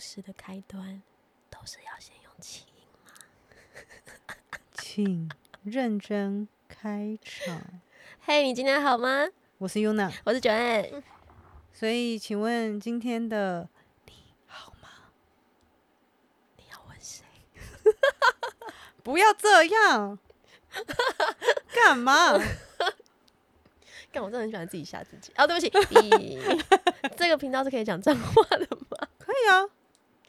事的开端都是要先用气音吗？请认真开场。嘿，你今天好吗？我是 Yuna，我是 Joanne。所以请问今天的你要问谁？不要这样，干嘛？干，我真的很喜欢自己吓自己。哦，对不起，这个频道是可以讲脏话的吗？可以啊。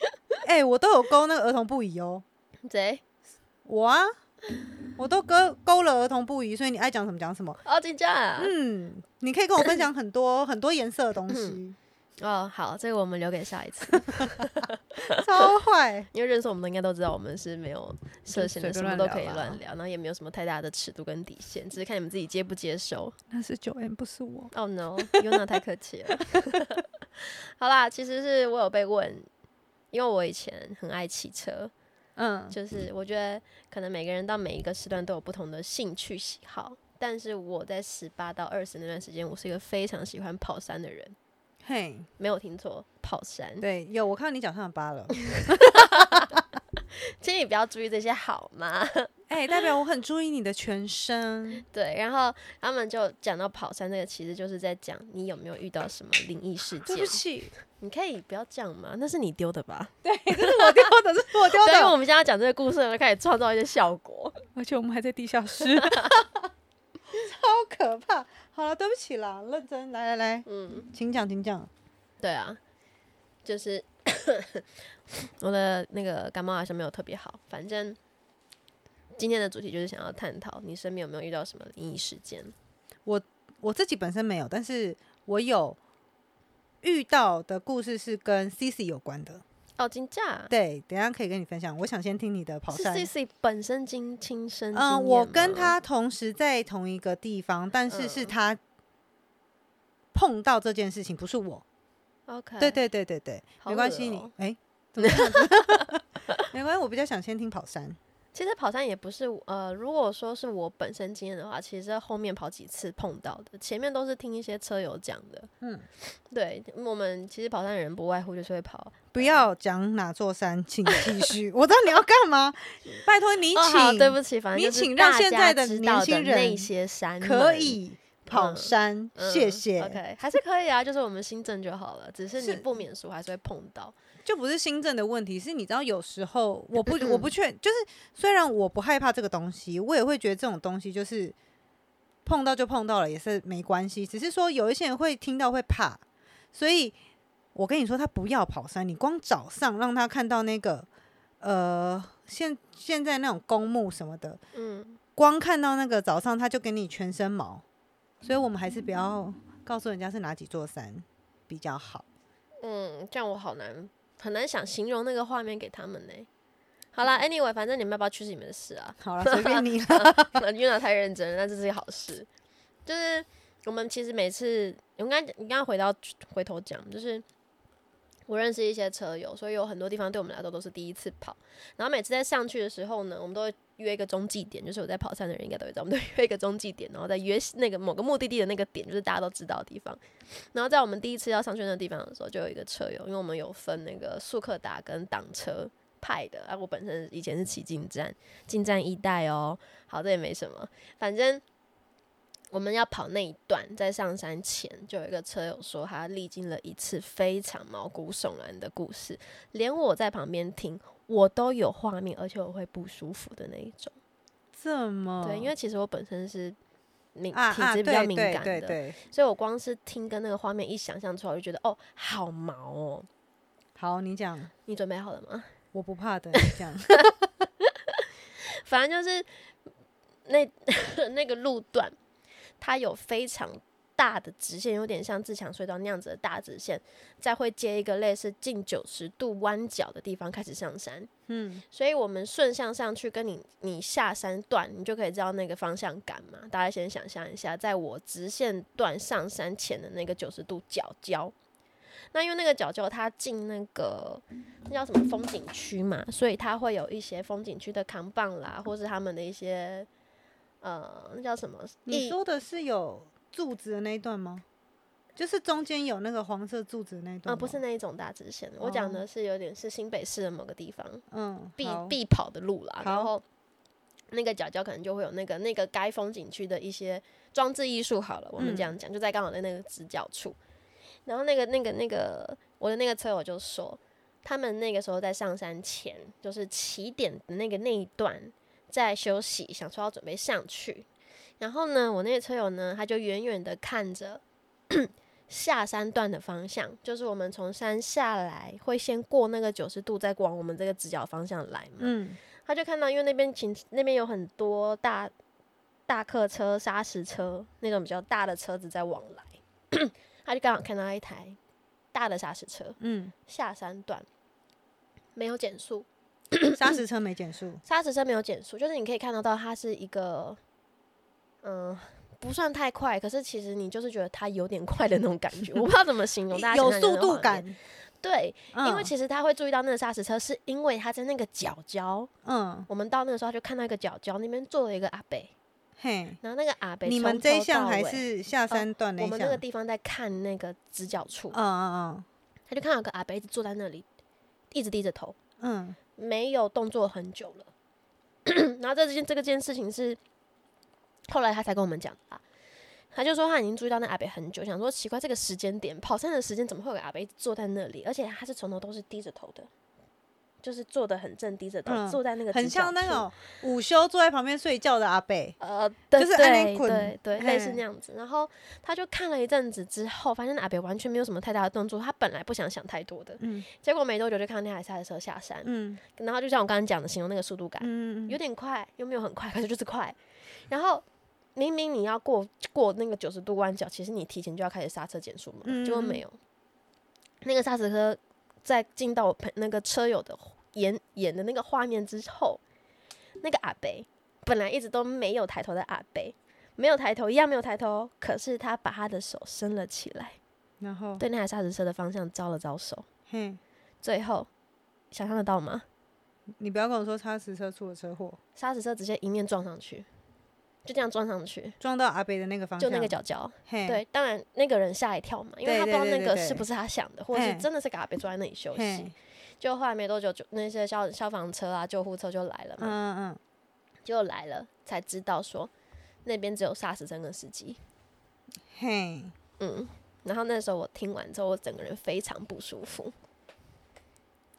哎、我都有勾那个儿童不宜哦。谁？我啊，我都勾勾了儿童不宜，所以你爱讲什么讲什么。哦，金价。嗯，你可以跟我分享很多很多颜色的东西，哦，好，这个我们留给下一次，超坏。因为认识我们的应该都知道，我们是没有设限的，什么都可以乱聊然后也没有什么太大的尺度跟底线，只是看你们自己接不接受。那是九 M，不是我。哦、no，Yuna 太客气了。好啦，其实是我有被问，因为我以前很爱骑车，嗯，就是我觉得可能每个人到每一个时段都有不同的兴趣喜好，但是我在十八到二十那段时间，我是一个非常喜欢跑山的人，嘿，没有听错，跑山。对，有我看到你脚上的疤了。请你不要注意这些好吗？哎、代表我很注意你的全身。对，然后他们就讲到跑山这个，其实就是在讲你有没有遇到什么灵异事件对不。起，你可以不要这样嘛，那是你丢的吧？对，这是我丢的，这是我丢的，因为的。我们现在讲这个故事，就开始创造一些效果。而且我们还在地下室，超可怕。好了，对不起啦，认真，来来来，嗯，请讲，请讲。对啊，就是 我的那个感冒好像没有特别好，反正今天的主题就是想要探讨你身边有没有遇到什么灵异事件。我我自己本身没有，但是我有遇到的故事是跟 C C 有关的。哦，金价对，等一下可以跟你分享。我想先听你的跑是山。C C 本身经亲身经嗯，我跟他同时在同一个地方，但是是嗯他碰到这件事情，不是我。OK，对对对对对，好没关系，你哎、怎么这样子 没关系，我比较想先听跑山。其实跑山也不是呃，如果说是我本身经验的话，其实后面跑几次碰到的，前面都是听一些车友讲的。嗯，对我们其实跑山的人不外乎就是会跑。不要讲哪座山，请继续。我知道你要干嘛，拜托你请，对不起，反正你请让现在的年轻人些山可以跑嗯山，嗯谢谢。OK，还是可以啊，就是我们新政就好了，只是你不免俗还是会碰到。就不是新政的问题，是你知道有时候我不我不确，就是虽然我不害怕这个东西，我也会觉得这种东西就是碰到就碰到了，也是没关系。只是说有一些人会听到会怕，所以我跟你说，他不要跑山，你光早上让他看到那个呃现现在那种公墓什么的，嗯，光看到那个早上他就给你全身毛，所以我们还是不要告诉人家是哪几座山比较好。嗯，这样我好难很难想形容那个画面给他们呢。好啦 a n y w a y 反正你们要不要去是你们的事啊。好了，随便你了。那 Yuna 太认真了，但这是一个好事。就是我们其实每次，我刚你刚刚回到回头讲，就是我认识一些车友，所以有很多地方对我们来说都是第一次跑。然后每次在上去的时候呢，我们都会约一个中继点，就是有在跑山的人应该都会知道，我们都约一个中继点，然后再约那个某个目的地的那个点，就是大家都知道的地方。然后在我们第一次要上去那个地方的时候，就有一个车友，因为我们有分那个速克达跟挡车派的，啊，我本身以前是骑进站，进站一代哦，好，这也没什么，反正我们要跑那一段，在上山前就有一个车友说，他历经了一次非常毛骨悚然的故事，连我在旁边听，我都有画面，而且我会不舒服的那一种。这么对，因为其实我本身是敏体质比较敏感的，对对，所以我光是听跟那个画面一想象出来，我就觉得哦，好毛哦。好，你讲，你准备好了吗？我不怕的，你讲。反正就是那 那个路段，它有非常大的直线，有点像自强隧道那样子的大直线，再会接一个类似近九十度弯角的地方开始上山。嗯，所以我们顺向上去，跟你你下山段，你就可以知道那个方向感嘛。大家先想象一下，在我直线段上山前的那个九十度角角，那因为那个角角它进那个那叫什么风景区嘛，所以它会有一些风景区的扛棒啦，或是他们的一些呃，那叫什么？你说的是有柱子的那一段吗？就是中间有那个黄色柱子的那一段呃，不是那一种大直线，我讲哦的是有点是新北市的某个地方嗯，必必跑的路啦，然后那个角角可能就会有那个那个该风景区的一些装置艺术。好了，我们这样讲，就在刚好在那个直角处。然后那个那个那个我的那个车友就说，他们那个时候在上山前，就是起点的那个那一段在休息，想说要准备上去。然后呢，我那个车友呢，他就远远的看着 下山段的方向，就是我们从山下来会先过那个九十度，再往我们这个直角方向来嘛。嗯他就看到，因为那边停那边有很多大大客车、砂石车那种比较大的车子在往来，他就刚好看到一台大的砂石车嗯，下山段没有减速，砂石车没减速，砂石车没有减速，就是你可以看得到它是一个，嗯、不算太快，可是其实你就是觉得它有点快的那种感觉，我不知道怎么形容，大家有速度。感。对，因为嗯其实他会注意到那个砂石车，是因为他在那个角角，嗯，我们到那个时候他就看到一个角角那边坐了一个阿北，嘿，然后那个阿北你们这一项还是下山段那一项？我们那个地方在看那个直角处，嗯嗯嗯。他就看到个阿北一直坐在那里，一直低着头，嗯没有动作很久了。然后这件这个件事情是后来他才跟我们讲的啦。他就说他已经注意到那阿北很久，想说奇怪这个时间点跑山的时间怎么会有阿北坐在那里，而且他是从头都是低着头的，就是坐的很正，低着头、嗯坐在那个很像那种午休坐在旁边睡觉的阿北。呃，对就是安对对对，类似那样子。然后他就看了一阵子之后，发现阿北完全没有什么太大的动作。他本来不想想太多的，嗯结果没多久就看到那台赛车下山，嗯然后就像我刚刚讲的，形容那个速度感，嗯有点快又没有很快，可是就是快。然后明明你要过过那个九十度弯角，其实你提前就要开始刹车减速嘛，嗯结果没有。那个刹车车在进到我朋那个车友的演演的那个画面之后，那个阿北本来一直都没有抬头的阿北，没有抬头，一样没有抬头，可是他把他的手伸了起来，然后？对那台砂石车的方向招了招手，嘿，最后想象得到吗？你不要跟我说砂石车出了车祸，砂石车直接迎面撞上去，就这样撞上去，撞到阿北的那个方向，就那个角角。对，当然那个人吓一跳嘛，因为他不知道那个是不是他想的，或者是真的是给阿北坐在那里休息。，就后来没多久，就那些消消防车啊、救护车就来了嘛，嗯嗯就来了才知道说那边只有沙石车跟司机。嗯，嘿，嗯，然后那时候我听完之后，我整个人非常不舒服。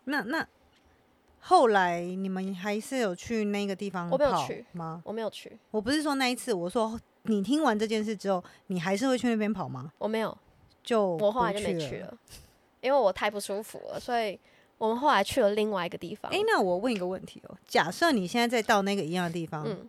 那那后来你们还是有去那个地方跑我没有去吗？我没有去，我不是说那一次，我说你听完这件事之后，你还是会去那边跑吗？我没有，就我后来就没去。了，因为我太不舒服了，所以我们后来去了另外一个地方。哎、那我问一个问题哦，假设你现在再到那个一样的地方，嗯，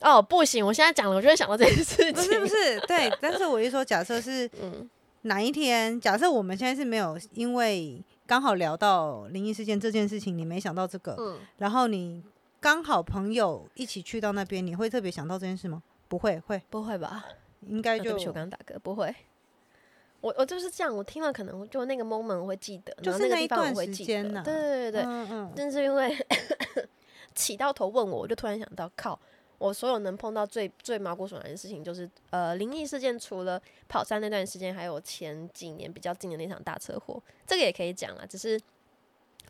哦，不行，我现在讲了，我就会想到这件事情。不是不是，对，但是我一说，假设是嗯哪一天，假设我们现在是没有因为刚好聊到灵异事件这件事情，你没想到这个，嗯，然后你刚好朋友一起去到那边，你会特别想到这件事吗？不会，会不会吧？应该就啊对不起，我刚刚打嗝，不会。我我就是这样，我听了可能就那个 moment 我会记得，就是那一段时。间呐对对对对，嗯嗯，但是因为 起到头问我，我就突然想到，靠，我所有能碰到最最毛骨悚然的事情，就是呃灵异事件，除了跑山那段时间，还有前几年比较近的那场大车祸，这个也可以讲啊。只是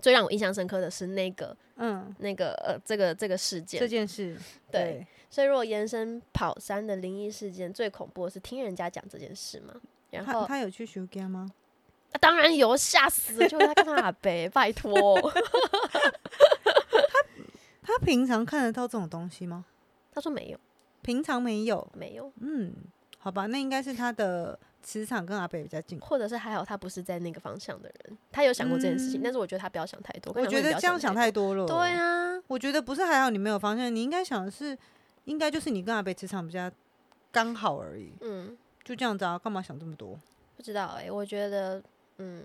最让我印象深刻的是那个嗯，那个呃这个这个事件这，件事，对，所以如果延伸跑山的灵异事件，最恐怖的是听人家讲这件事嘛。然后、他有去修家吗？啊当然有，吓死了，就他干嘛呗，拜托。他他平常看得到这种东西吗？他说没有，平常没有，没有，嗯，好吧，那应该是他的磁场跟阿北比较近。或者是还好他不是在那个方向的人，他有想过这件事情，嗯但是我觉得他不要想太多。我觉得这样想太多。多了。对啊，我觉得不是还好你没有方向，你应该想的是，应该就是你跟阿北磁场比较刚好而已，嗯，就这样子啊，干嘛想这么多？不知道哎、我觉得，嗯，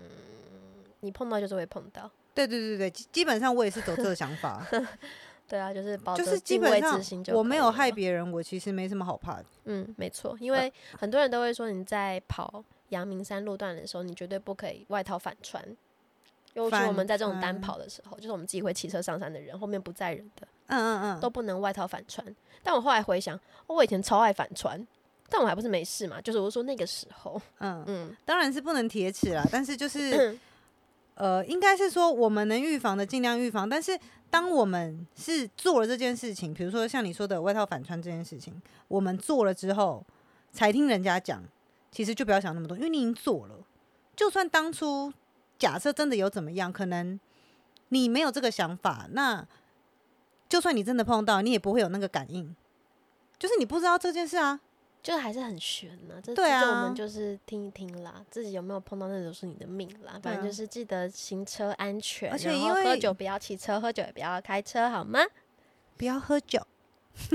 你碰到就是会碰到。对对对对，基基本上我也是走这个想法，对啊，就是保就是基本上我没有害别。人，我其实没什么好怕的。嗯，没错，因为 很多人都会说你在跑阳明山路段的时候，你绝对不可以外套反穿。尤其我们在这种单跑的时候，就是我们自己会骑车上山的人，后面不载人的嗯嗯嗯，都不能外套反穿。但我后来回想，哦我以前超爱反穿，但我还不是没事嘛，就是我说那个时候，嗯，嗯，当然是不能铁齿啦，但是就是呃，应该是说我们能预防的尽量预防，但是当我们是做了这件事情，比如说像你说的外套反穿这件事情，我们做了之后才听人家讲，其实就不要想那么多，因为你已经做了，就算当初假设真的有怎么样，可能你没有这个想法，那就算你真的碰到，你也不会有那个感应，就是你不知道这件事啊。就还是很悬呢、这对啊我啊们就是听一听啦，自己有没有碰到那都是你的命啦。反正就是记得行车安全，而且然后因为喝酒不要骑车，喝酒也不要开车，好吗？不要喝酒，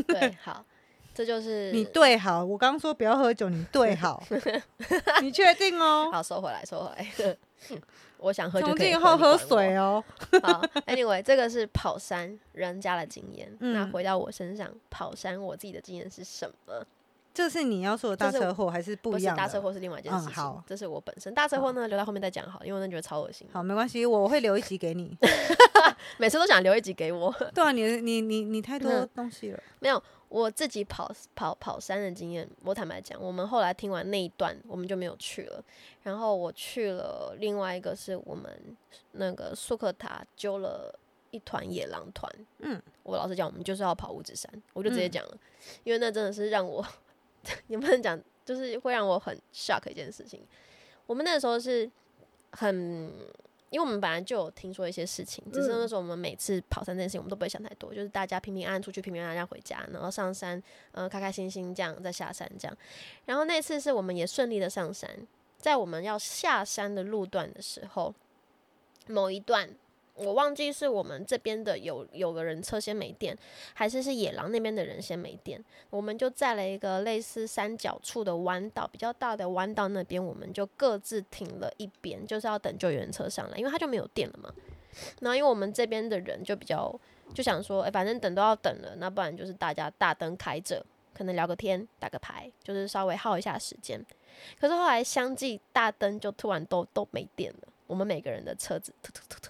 对，好，这就是你对好。我刚刚说不要喝酒，你对好，你确定哦？好收回来，收回来。我想喝就从可以今后喝水哦。好，Anyway，这个是跑山人家的经验。那嗯回到我身上，跑山我自己的经验是什么？这是你要说的大车祸还是不不一样的？是大车祸是另外一件事情。嗯好这是我本身大车祸呢，留到后面再讲好，因为我觉得超恶心。好，没关系，我会留一集给你。每次都想留一集给我。对啊，你你你你太多嗯东西了。没有，我自己跑跑跑山的经验，我坦白讲，我们后来听完那一段，我们就没有去了。然后我去了另外一个是我们那个苏克塔揪了一团野狼团。嗯，我老实讲，我们就是要跑五指山，我就直接嗯讲了，因为那真的是让我 也不能讲，就是会让我很 shock 一件事情。我们那个时候是很，因为我们本来就有听说一些事情，只是那时候我们每次跑山这件事情，我们都不会想太多，就是大家平平安安出去，平平安安回家，然后上山，呃，开开心心这样再下山这样。然后那次是我们也顺利的上山，在我们要下山的路段的时候，某一段。我忘记是我们这边的有有个人车先没电，还是是野狼那边的人先没电，我们就在了一个类似三角处的弯道，比较大的弯道那边，我们就各自停了一边，就是要等救援车上来，因为他就没有电了嘛。然后因为我们这边的人就比较就想说，哎、反正等都要等了，那不然就是大家大灯开着，可能聊个天、打个牌，就是稍微耗一下时间。可是后来相继大灯就突然都都没电了，我们每个人的车子突突突突，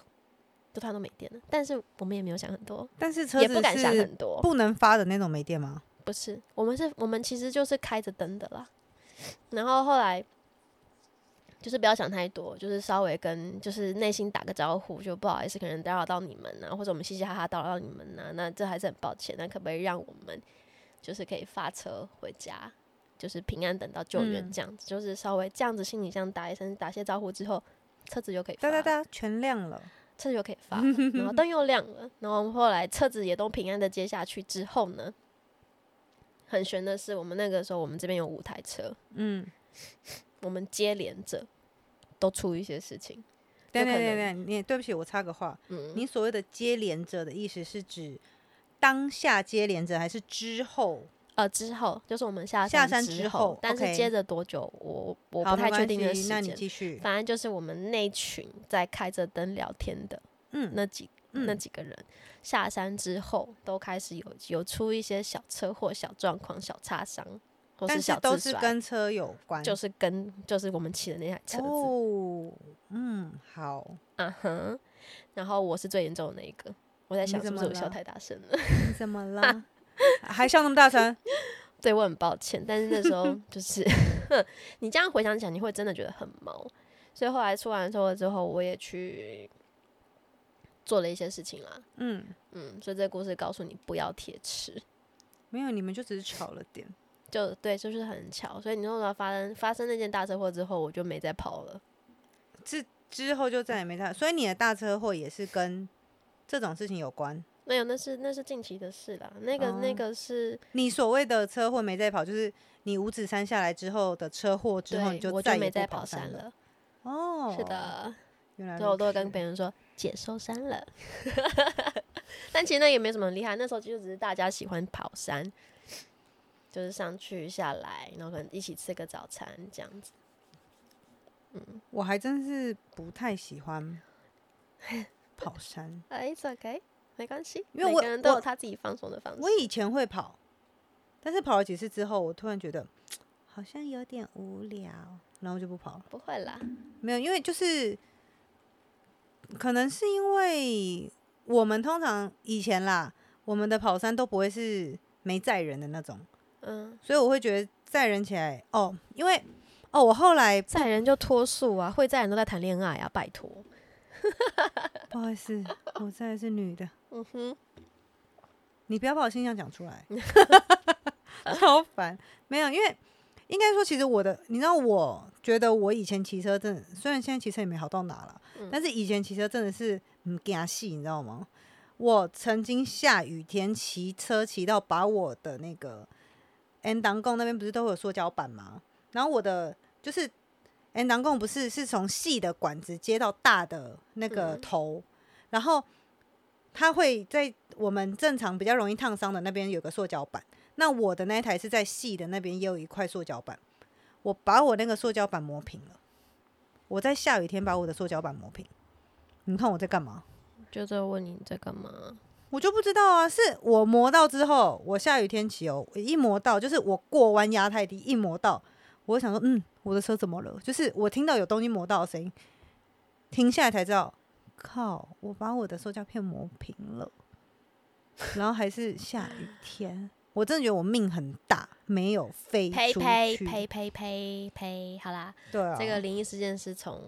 就突然都没电了。但是我们也没有想很多，但是也不敢想很多，不能发的那种没电吗？不是，我们是，我们其实就是开着灯的啦。然后后来就是不要想太多，就是稍微跟就是内心打个招呼，就不好意思，可能打扰到你们啊，或者我们嘻嘻哈哈打扰到你们啊，那这还是很抱歉。那可不可以让我们就是可以发车回家，就是平安等到救援嗯这样子，就是稍微这样子心里这样打一声打些招呼之后，车子就可以。哒哒哒，全亮了。车子就可以发了，然后灯又亮了，然后后来车子也都平安的接下去之后呢，很悬的是，我们那个时候我们这边有五台车，嗯，我们接连着都出一些事情，对对对对，你对不起，我插个话，嗯，你所谓的接连着的意思是指当下接连着，还是之后？呃之后就是我们下下山之之后但是接着多久我我，不太确定的时系那你间，继续。反正就是我们那群在开着灯聊天的嗯，那几那嗯几个人下山之后，都开始有有出一些小车祸、小状况、小擦伤，或但是小都是跟车有关。就是跟就是我们骑的那台车子，哦，嗯，好，啊哼。然后我是最严重的那一个，我在想是不是我笑太大声了？你怎么了？还笑那么大 声？对我很抱歉，但是那时候就是你这样回想起来，你会真的觉得很毛。所以后来出完车祸之后，我也去做了一些事情啦。嗯，嗯，所以这个故事告诉你不要铁齿。没有，你们就只是巧了点。就对，就是很巧，所以你后来发生发生那件大车祸之后，我就没再跑了。之之后就再也没他，所以你的大车祸也是跟这种事情有关。没有，那是那是近期的事啦。那个、那哦个是，你所谓的车祸没再跑，就是你五指山下来之后的车祸之后，你就，再也没再跑跑山了。哦，是，的，原来所以我都会跟别人说姐受伤了。但其实那也没什么很厉害，那时候就只是大家喜欢跑山，就是上去下来，然后可能一起吃个早餐这样子。嗯我还真是不太喜欢跑山。哎、OK，没关系，因为我每个人都有我他自己放松的方式。我以前会跑，但是跑了几次之后，我突然觉得好像有点无聊，然后就不跑了。不会啦，没有，因为就是可能是因为我们通常以前啦，我们的跑山都不会是没载人的那种，嗯，所以我会觉得载人起来哦，因为哦，我后来载人就脱宿啊，会载人都在谈恋爱啊，拜托。不好意思，我载的是女的，嗯哼，你不要把我形象讲出来，超烦。没有，因为应该说，其实我的，你知道，我觉得我以前骑车真的，虽然现在骑车也没好到哪了，但是以前骑车真的是很惊细，你知道吗？我曾经下雨天骑车骑到把我的那个 N 档共那边不是都有塑胶板吗？然后我的就是 N 档共不是是从细的管子接到大的那个嗯头，然后它会在我们正常比较容易烫伤的那边有个塑胶板，那我的那一台是在细的那边也有一块塑胶板，我把我那个塑胶板磨平了。我在下雨天把我的塑胶板磨平，你看我在干嘛？就在问你在干嘛？我就不知道啊，是我磨到之后，我下雨天骑哦，我一磨到就是我过弯压太低，一磨到，我想说，嗯，我的车怎么了？就是我听到有东西磨到的声音，停下来才知道，靠，我把我的塑胶片磨平了，然后还是下雨天，我真的觉得我命很大，没有飞出呸呸去呸呸呸呸！好啦，对啊，这个灵异事件是从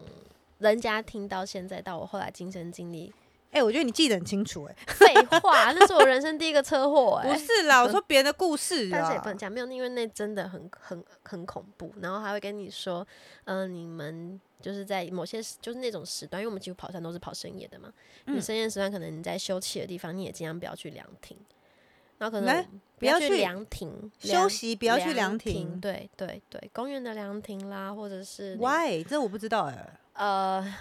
人家听到现在到我后来亲身经历。哎、我觉得你记得很清楚、哎，废话，那是我人生第一个车祸哎、不是啦，我说别人的故事但是也不能啊，讲，没有，因为那真的很很很恐怖。然后还会跟你说，嗯、你们就是在某些时就是那种时段，因为我们几乎跑山都是跑深夜的嘛。你嗯深夜时段可能你在休憩的地方，你也尽量不要去凉亭，然后可能去不要去凉亭休息不要去凉凉亭对对对，公园的凉亭啦，或者是你，why？这我不知道哎、呃，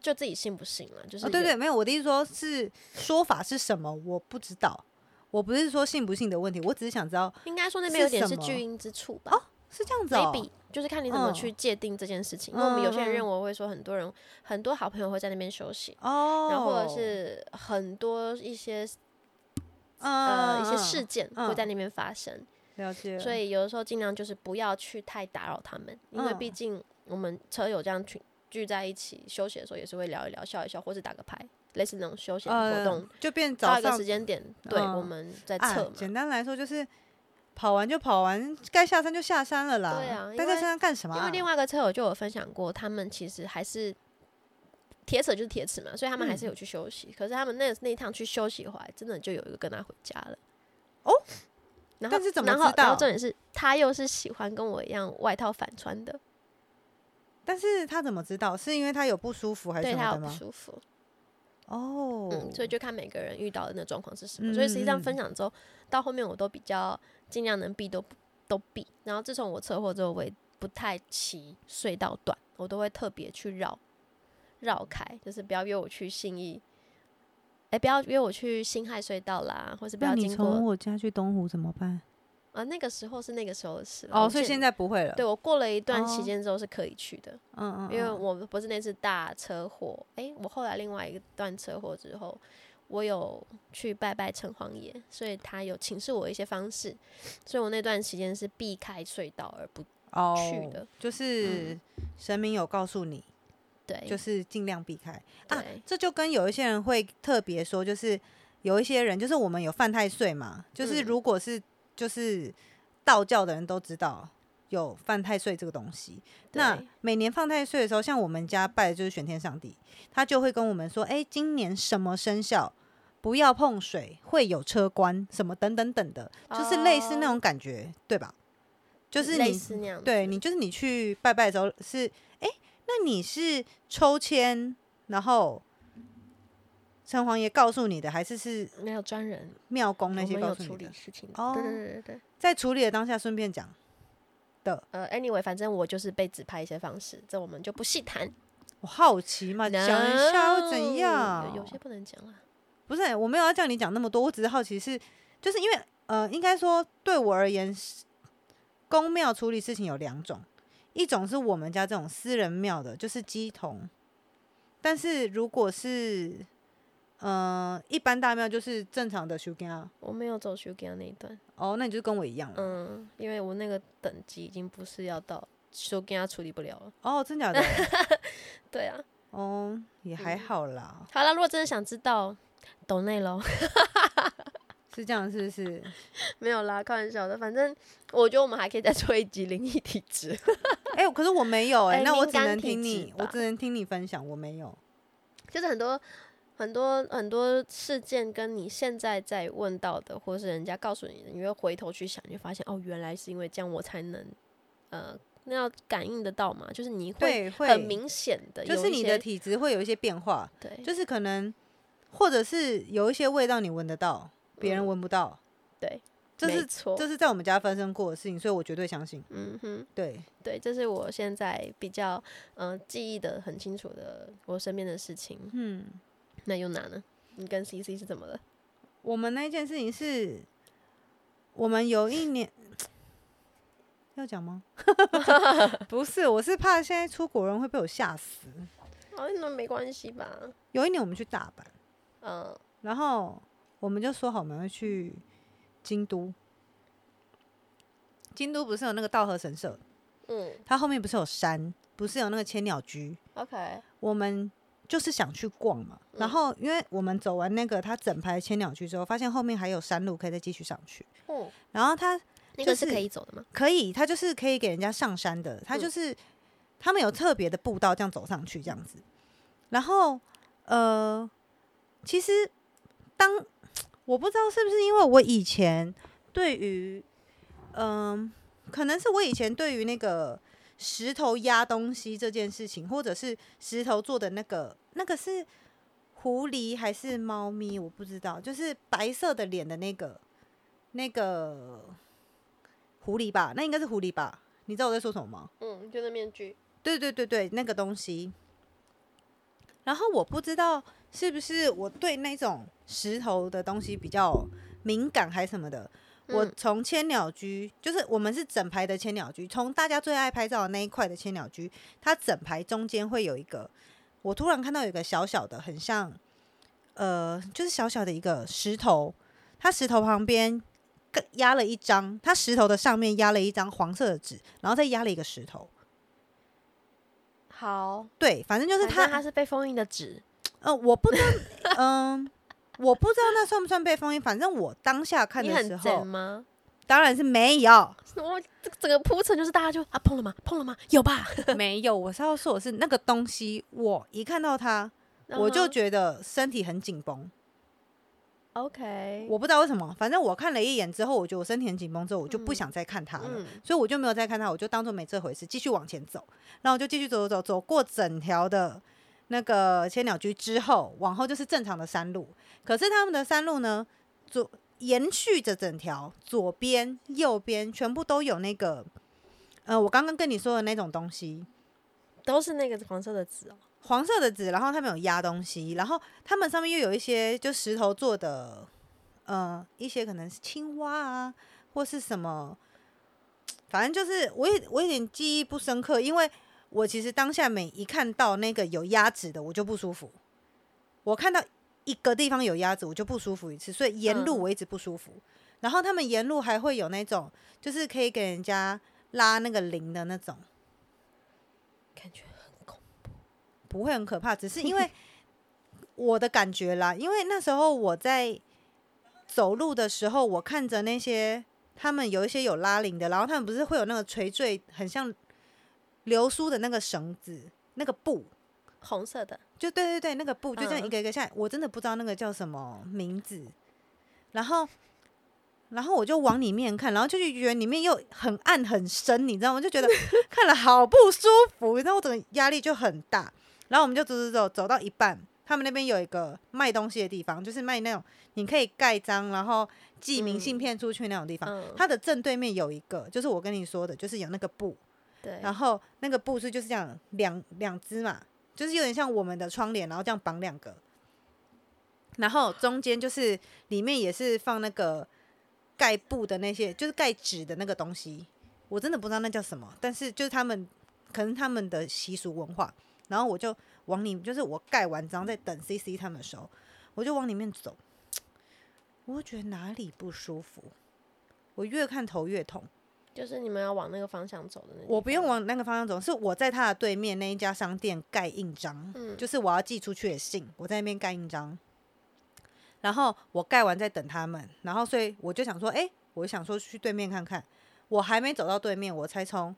就就自己信不信了，就是哦，对对，没有，我的意思说是说法是什么，我不知道。我不是说信不信的问题，我只是想知道应该说那边有点是巨婴之处吧。哦是这样子哦。maybe 就是看你怎么嗯去界定这件事情。因为我们有些人认为会说，很多人很多好朋友会在那边休息，哦，然后或者是很多一些呃呃一些事件嗯会在那边发生，了解，所以有的时候尽量就是不要去太打扰他们，因为嗯毕竟我们车友这样群聚在一起休息的时候，也是会聊一聊、笑一笑，或是打个牌，类似那种休闲活呃动。就变找一个时间点，对，嗯我们在啊测嘛。简单来说就是跑完就跑完，该下山就下山了啦。对啊待在山上干什么啊？因为另外一个车友就有分享过，他们其实还是铁齿就是铁齿嘛，所以他们还是嗯有去休息。可是他们那那一趟去休息回来，真的就有一个跟他回家了。哦，然后但是怎么然后知道然后重点是他又是喜欢跟我一样外套反穿的，但是他怎么知道？是因为他有不舒服还是对他有不什么的吗？舒服。哦，嗯，所以就看每个人遇到的那状况是什么。嗯所以实际上嗯分享之后，到后面我都比较尽量能避都都避。然后自从我车祸之后，我也不太骑隧道段，我都会特别去绕绕开，就是不要约我去信义，哎、不要约我去辛亥隧道啦，或是不要经过。从我家去东湖怎么办？啊，那个时候是那个时候的事。哦，所以现在不会了。对我过了一段期哦间之后是可以去的。嗯嗯，因为嗯我不是那次大车祸，诶，我后来另外一段车祸之后，我有去拜拜城隍爷，所以他有请示我一些方式，所以我那段时间是避开隧道而不哦去的，就是神明有告诉你，对，就是尽量避开啊。这就跟有一些人会特别说，就是有一些人，就是我们有犯太岁嘛，就是嗯如果是就是道教的人都知道有犯太岁这个东西。那每年犯太岁的时候，像我们家拜的就是玄天上帝，他就会跟我们说，哎、今年什么生肖不要碰水，会有车关什么等等等的，就是类似那种感觉，对吧？就是类你似那样，对你，就是你去拜拜的时候是，哎、那你是抽签，然后城隍爷告诉你的，还是是没有专人，庙公那些告诉你的？事情的，哦对对对对对。在处理的当下顺便讲的，呃，anyway，反正我就是被指派一些方式，这我们就不细谈。我好奇嘛，讲一下又怎样？有有些不能讲啊。不是，我没有要叫你讲那么多，我只是好奇是，就是因为呃，应该说对我而言，是公庙处理事情有两种，一种是我们家这种私人庙的，就是鸡童，但是如果是呃一般大庙，就是正常的修根啊，我没有走 s h 那一段，哦，那你就跟我一样了，嗯，因为我那个等级已经不是要到修根他处理不了了。哦，真假的，对啊，哦，也还嗯好啦，好了，如果真的想知道，懂内喽，是这样，是不是？没有啦，开玩笑的。反正我觉得我们还可以再做一集灵异体质。哎、可是我没有哎、哎那我只能听你，我只能听你分享，我没有。就是很多很多很多事件，跟你现在在问到的，或是人家告诉你的，你会回头去想，你会发现哦，原来是因为这样我才能呃，那要感应得到嘛，就是你会，会很明显的，就是你的体质会有一些变化，对，就是可能或者是有一些味道你闻得到，别人嗯闻不到，对，这是错，这是在我们家发生过的事情，所以我绝对相信。嗯哼。对，对，这是我现在比较嗯、呃记忆的很清楚的我身边的事情。嗯，那又哪呢？你跟 C C 是怎么了？我们那件事情是，我们有一年要讲吗？不是，我是怕现在出国人会被我吓死。哦，那没关系吧？有一年我们去大阪，嗯然后我们就说好我们要去京都。京都不是有那个道和神社，嗯它后面不是有山，不是有那个千鸟居，，OK，我们就是想去逛嘛。然嗯后因为我们走完那个它整排千鸟居之后，发现后面还有山路可以再继续上去。嗯，然后它那个是就是可以走的吗？可以，它就是可以给人家上山的，它嗯就是、他们有特别的步道这样走上去这样子。然后呃，其实当我不知道是不是因为我以前对于嗯、可能是我以前对于那个石头压东西这件事情，或者是石头做的那个那个是狐狸还是猫咪，我不知道，就是白色的脸的那个那个狐狸吧，那应该是狐狸吧？你知道我在说什么吗？嗯，就那面具。对对对对，那个东西。然后我不知道是不是我对那种石头的东西比较敏感还是什么的。我嗯从千鸟居，就是我们是整排的千鸟居，从大家最爱拍照的那一块的千鸟居，它整排中间会有一个，我突然看到有一个小小的，很像，呃，就是小小的一个石头，它石头旁边更压了一张，它石头的上面压了一张黄色的纸，然后再压了一个石头。好，对，反正就是它，它是被封印的纸。呃，我不知道，嗯、我不知道那算不算被封印。反正我当下看的时候，吗？当然是没有，我这个整个铺陈就是大家就啊碰了吗？碰了吗？有吧？没有。我是要说的是那个东西，我一看到它，我就觉得身体很紧绷。OK，我不知道为什么，反正我看了一眼之后，我觉得我身体很紧绷，之后我就不嗯想再看它了。嗯所以我就没有再看它，我就当做没这回事，继续往前走。然后我就继续走走走，走过整条的那个千鸟居之后，往后就是正常的山路。可是他们的山路呢，左延续着整条，左边、右边全部都有那个，呃，我刚刚跟你说的那种东西，都是那个黄色的纸哦。黄色的纸，然后他们有压东西，然后他们上面又有一些就石头做的，呃，一些可能是青蛙啊，或是什么，反正就是我也我有点记忆不深刻，因为我其实当下每一看到那个有鸭子的，我就不舒服。我看到一个地方有鸭子，我就不舒服一次，所以沿路嗯我一直不舒服。然后他们沿路还会有那种，就是可以给人家拉那个铃的那种，感觉很恐怖不会很可怕，只是因为 我的感觉啦，因为那时候我在走路的时候，我看着那些他们有一些有拉铃的，然后他们不是会有那个垂坠，很像流苏的那个绳子，那个布，红色的，就对对对，那个布就这样嗯一个一个下来，我真的不知道那个叫什么名字。然后，然后我就往里面看，然后就觉得里面又很暗很深，你知道吗？就觉得 看了好不舒服，然后我整个压力就很大。然后我们就走走走走到一半，他们那边有一个卖东西的地方，就是卖那种你可以盖章，然后寄明信嗯片出去那种地方。嗯，它的正对面有一个，就是我跟你说的，就是有那个布，对，然后那个布是就是这样两两只嘛，就是有点像我们的窗帘，然后这样绑两个，然后中间就是里面也是放那个盖布的那些，就是盖纸的那个东西，我真的不知道那叫什么，但是就是他们可能他们的习俗文化，然后我就往里，就是我盖完章在等 C C 他们的时候，我就往里面走，我觉得哪里不舒服，我越看头越痛。就是你们要往那个方向走的那。我不用，往那个方向走，是我在他的对面那一家商店盖印章，嗯，就是我要寄出去的信，我在那边盖印章。然后我盖完再等他们，然后所以我就想说，哎、我想说去对面看看。我还没走到对面，我才从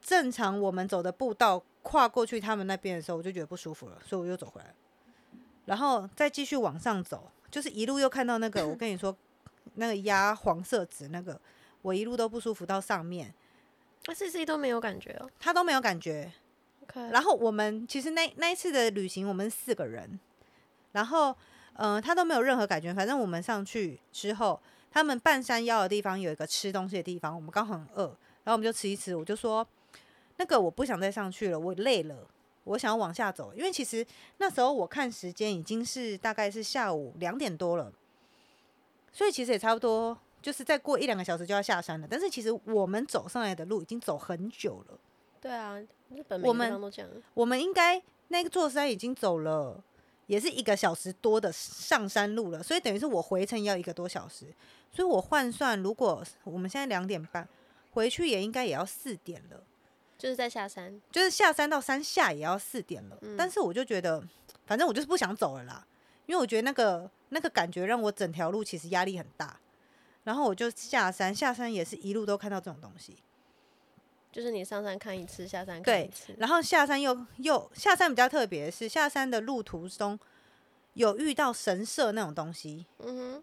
正常我们走的步道跨过去他们那边的时候，我就觉得不舒服了，所以我又走回来，然后再继续往上走，就是一路又看到那个，我跟你说那个压黄色纸那个，我一路都不舒服到上面，那 C C 都没有感觉哦。他都没有感觉。OK，然后我们其实那那一次的旅行，我们四个人，然后呃，他都没有任何感觉。反正我们上去之后，他们半山腰的地方有一个吃东西的地方，我们刚好很饿，然后我们就吃一吃。我就说，那个我不想再上去了，我累了，我想要往下走。因为其实那时候我看时间已经是大概是下午两点多了，所以其实也差不多。就是再过一两个小时就要下山了，但是其实我们走上来的路已经走很久了。对啊，日本每个地我们都这样。我们应该那个座山已经走了，也是一个小时多的上山路了，所以等于是我回程要一个多小时，所以我换算，如果我们现在两点半回去，也应该也要四点了，就是在下山，就是下山到山下也要四点了。但是我就觉得，反正我就是不想走了啦，因为我觉得那个那个感觉让我整条路其实压力很大，然后我就下山，下山也是一路都看到这种东西。就是你上山看一次，下山看一次。然后下山又又下山比较特别的是，下山的路途中有遇到神社那种东西，嗯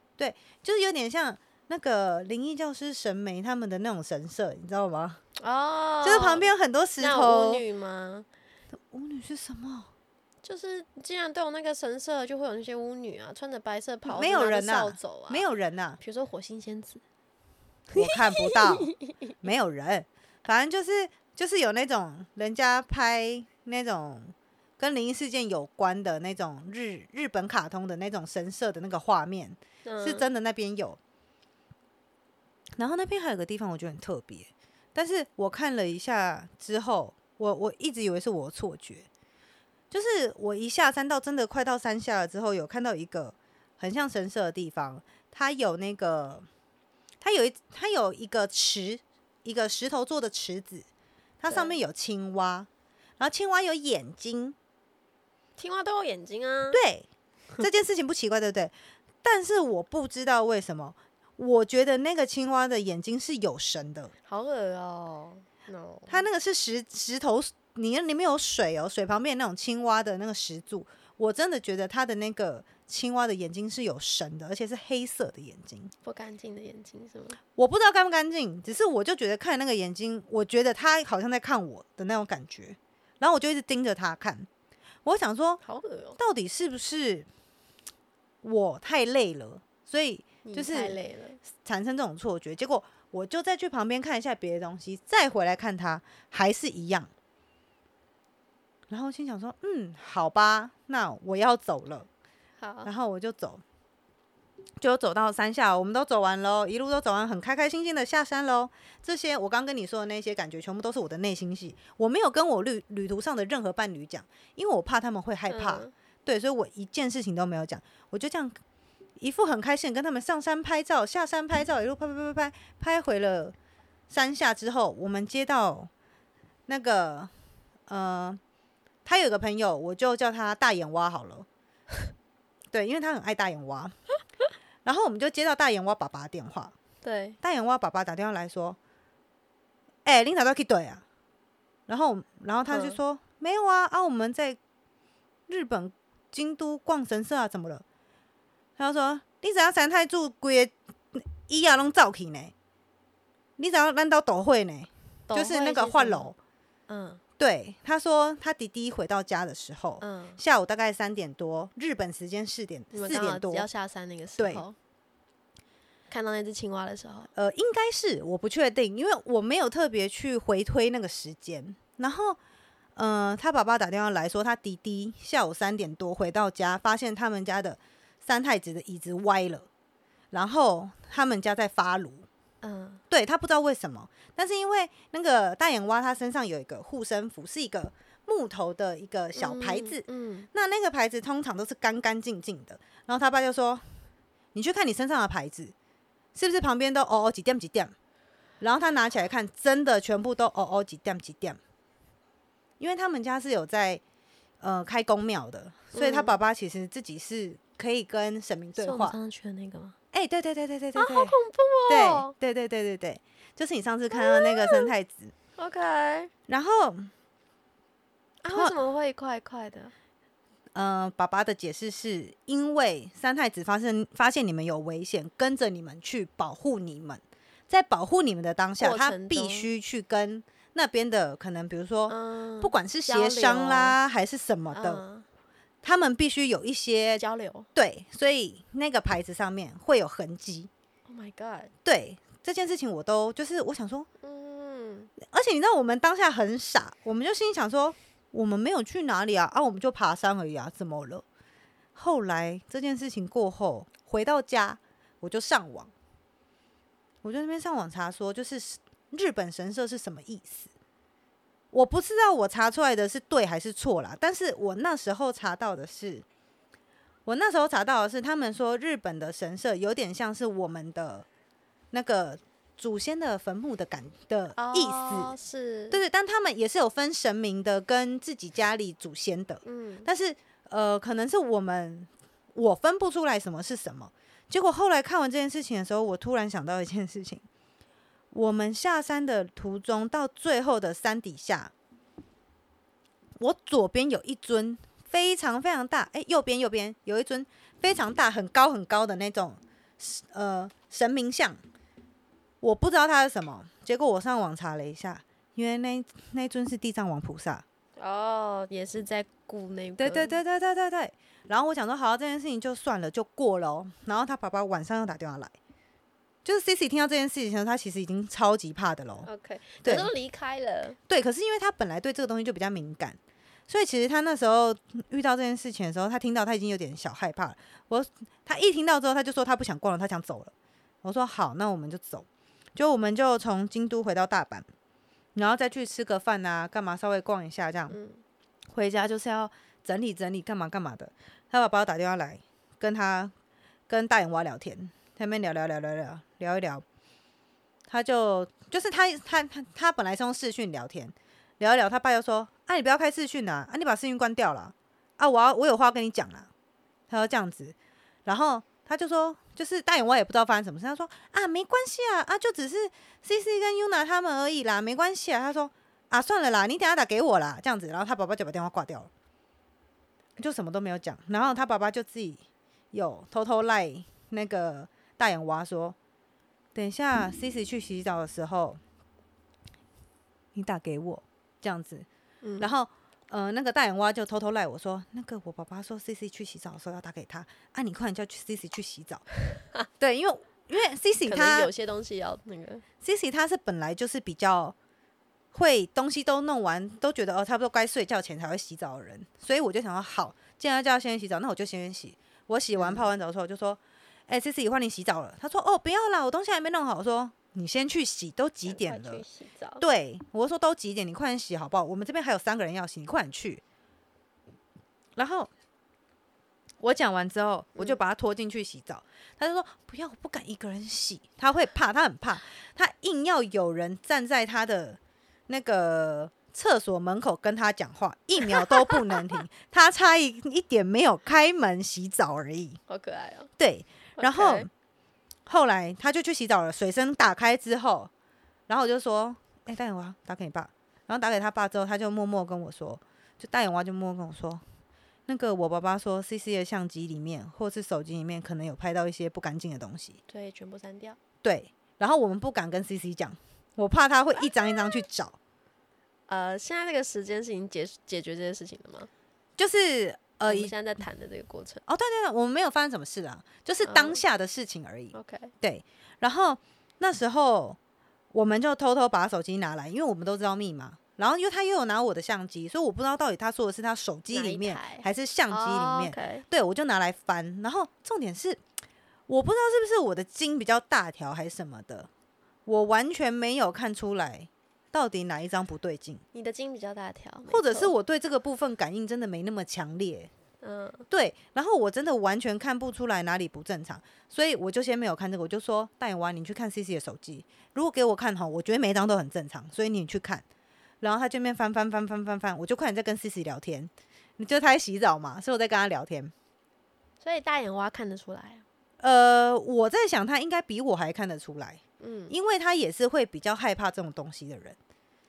就是有点像那个灵异教师神眉他们的那种神社，你知道吗？哦，就是旁边有很多石头。巫女吗？巫女是什么？就是既然都有那个神社，就会有那些巫女啊，穿着白色袍子，没有人啊扫帚啊，没，有人呐、比如说火星仙子，我看不到，没有人。反正就是就是有那种人家拍那种跟灵异事件有关的那种日日本卡通的那种神社的那个画面，是嗯真的那边有。然后那边还有个地方我觉得很特别，但是我看了一下之后，我我一直以为是我的错觉，就是我一下山到真的快到山下了之后，有看到一个很像神社的地方，它有那个它有一它有一个池，一个石头做的池子，它上面有青蛙，然后青蛙有眼睛，青蛙都有眼睛啊，对，这件事情不奇怪，对不对？但是我不知道为什么，我觉得那个青蛙的眼睛是有神的，好恶哦、no，它那个是石石头，你里面有水哦，水旁边那种青蛙的那个石柱，我真的觉得它的那个青蛙的眼睛是有神的，而且是黑色的眼睛。不干净的眼睛是吗？我不知道干不干净，只是我就觉得看那个眼睛，我觉得它好像在看我的那种感觉，然后我就一直盯着它看。我想说，好恶哦、到底是不是我太累了，所以就是太累了，产生这种错觉？结果我就再去旁边看一下别的东西，再回来看它，还是一样。然后心想说，嗯，好吧，那我要走了。好，然后我就走，就走到山下，我们都走完喽，一路都走完，很开开心心的下山喽。这些我刚跟你说的那些感觉，全部都是我的内心戏，我没有跟我旅旅途上的任何伴侣讲，因为我怕他们会害怕。嗯对，所以我一件事情都没有讲，我就这样一副很开心跟他们上山拍照，下山拍照，一路拍拍拍拍拍，拍回了山下之后，我们接到那个呃，他有个朋友，我就叫他大眼蛙好了。对，因为他很爱大眼蛙，然后我们就接到大眼蛙爸爸的电话，对，大眼蛙爸爸打电话来说：“哎、领导都去对啊。”然后，然后他就嗯说：“没有啊，啊，我们在日本京都逛神社啊，怎么了？”他就说：“你怎样三太子规个伊啊拢走去呢？你怎样咱到斗会呢？就是那个换什么，楼。嗯对，他说他弟弟回到家的时候，嗯，下午大概三点多，日本时间四点四点多，要下山那个时对候，看到那只青蛙的时候，呃，应该是我不确定，因为我没有特别去回推那个时间。然后，呃，他爸爸打电话来说，他弟弟下午三点多回到家，发现他们家的三太子的椅子歪了，然后他们家在发炉。嗯对他不知道为什么，但是因为那个大眼蛙，他身上有一个护身符，是一个木头的一个小牌子，嗯，那那个牌子通常都是干干净净的。然后他爸就说：“你去看你身上的牌子，是不是旁边都哦哦几点几点？”然后他拿起来看，真的全部都哦哦几点几点。因为他们家是有在呃开公庙的，所以他嗯爸爸其实自己是可以跟神明对话。哎、对对对对对对啊，对，好恐怖哦！对对对对对对，就是你上次看到那个生太子，OK，啊，然后为什么会一块一块的？呃，爸爸的解释是因为三太子发生发现你们有危险，跟着你们去保护你们，在保护你们的当下，他必须去跟那边的可能，比如说、嗯，不管是协商流啦还是什么的，嗯他们必须有一些交流。对，所以那个牌子上面会有痕迹。Oh my god！对这件事情，我都就是我想说，嗯，而且你知道我们当下很傻，我们就心里想说，我们没有去哪里啊，啊，我们就爬山而已啊，怎么了？后来这件事情过后，回到家我就上网，我就那边上网查说，就是日本神社是什么意思。我不知道我查出来的是对还是错啦，但是我那时候查到的是，我那时候查到的是，他们说日本的神社有点像是我们的那个祖先的坟墓的感的意思，哦是，对对，但他们也是有分神明的跟自己家里祖先的，嗯，但是呃，可能是我们我分不出来什么是什么。结果后来看完这件事情的时候，我突然想到一件事情：我们下山的途中，到最后的山底下，我左边有一尊非常非常大，哎、右边右边有一尊非常大、很高很高的那种呃神明像，我不知道它是什么。结果我上网查了一下，因为那那尊是地藏王菩萨。哦，也是在顾那个，对对，对对对对对。然后我想说，好，这件事情就算了，就过了、哦。然后他爸爸晚上又打电话来，就是 C C 听到这件事情的时候，他其实已经超级怕的喽。OK，对都离开了，对，可是因为他本来对这个东西就比较敏感，所以其实他那时候遇到这件事情的时候，他听到他已经有点小害怕了。我他一听到之后，他就说他不想逛了，他想走了。我说好，那我们就走。就我们就从京都回到大阪，然后再去吃个饭啊，干嘛稍微逛一下这样。嗯，回家就是要整理整理，干嘛干嘛的。他爸爸打电话来，跟他跟大眼蛙聊天，他们聊聊聊聊聊聊一聊，他就就是他他他他本来是用视讯聊天，聊一聊，他爸就说：“啊，你不要开视讯啊，啊，你把视讯关掉了啊，我要我有话跟你讲啊。”他说这样子，然后他就说，就是大眼蛙也不知道发生什么事，他说：“啊，没关系啊，啊，就只是 C C 跟 Yuna 他们而已啦，没关系啊。”他说。啊，算了啦，你等下打给我啦，这样子，然后他爸爸就把电话挂掉了，就什么都没有讲。然后他爸爸就自己有偷偷赖那个大眼蛙说，等一下 C C 去洗澡的时候，你打给我，这样子。嗯然后呃，那个大眼蛙就偷偷赖我说，那个我爸爸说 C C 去洗澡的时候要打给他，啊，你快点叫去 C C 去洗澡。对，因为因为 C C 可他能有些东西要那个，C C 他是本来就是比较会东西都弄完，都觉得哦差不多该睡觉前才会洗澡的人，所以我就想说好，既然要叫他先洗澡，那我就先洗。我洗完泡完澡之后，我就说，哎、c C 换你洗澡了。他说哦不要啦，我东西还没弄好。我说你先去洗，都几点了去？洗澡，对，我说都几点，你快点洗好不好？我们这边还有三个人要洗，你快点去。然后我讲完之后，我就把他拖进去洗澡。他就说不要，我不敢一个人洗，他会怕，他很怕，他硬要有人站在他的那个厕所门口跟他讲话，一秒都不能停。他差一一点没有开门洗澡而已。好可爱哦。对，然后后来他就去洗澡了，水声打开之后，然后我就说：“哎、大眼蛙，打给你爸。”然后打给他爸之后，他就默默跟我说，就大眼蛙就默默跟我说，那个我爸爸说，C C 的相机里面或是手机里面可能有拍到一些不干净的东西，对，全部删掉。对，然后我们不敢跟 C C 讲，我怕他会一张一张去找，呃，现在那个时间是已经解解决这件事情了吗？就是我呃，我们现在在谈的这个过程。哦，对对对，我们没有发生什么事啊，就是当嗯下的事情而已。OK，对，然后那时候我们就偷偷把手机拿来，因为我们都知道密码。然后因为他又有拿我的相机，所以我不知道到底他说的是他手机里面还是相机里面。对，我就拿来翻。然后重点是，我不知道是不是我的筋比较大条还是什么的，我完全没有看出来到底哪一张不对劲，你的筋比较大条，或者是我对这个部分感应真的没那么强烈。嗯，对，然后我真的完全看不出来哪里不正常，所以我就先没有看这个，我就说大眼蛙，你去看 C C 的手机，如果给我看好，我觉得每一张都很正常，所以你去看。然后他这边翻翻翻翻翻翻，我就快点在跟 C C 聊天，你就他在洗澡嘛，所以我在跟他聊天。所以大眼蛙看得出来啊。呃，我在想他应该比我还看得出来，嗯因为他也是会比较害怕这种东西的人。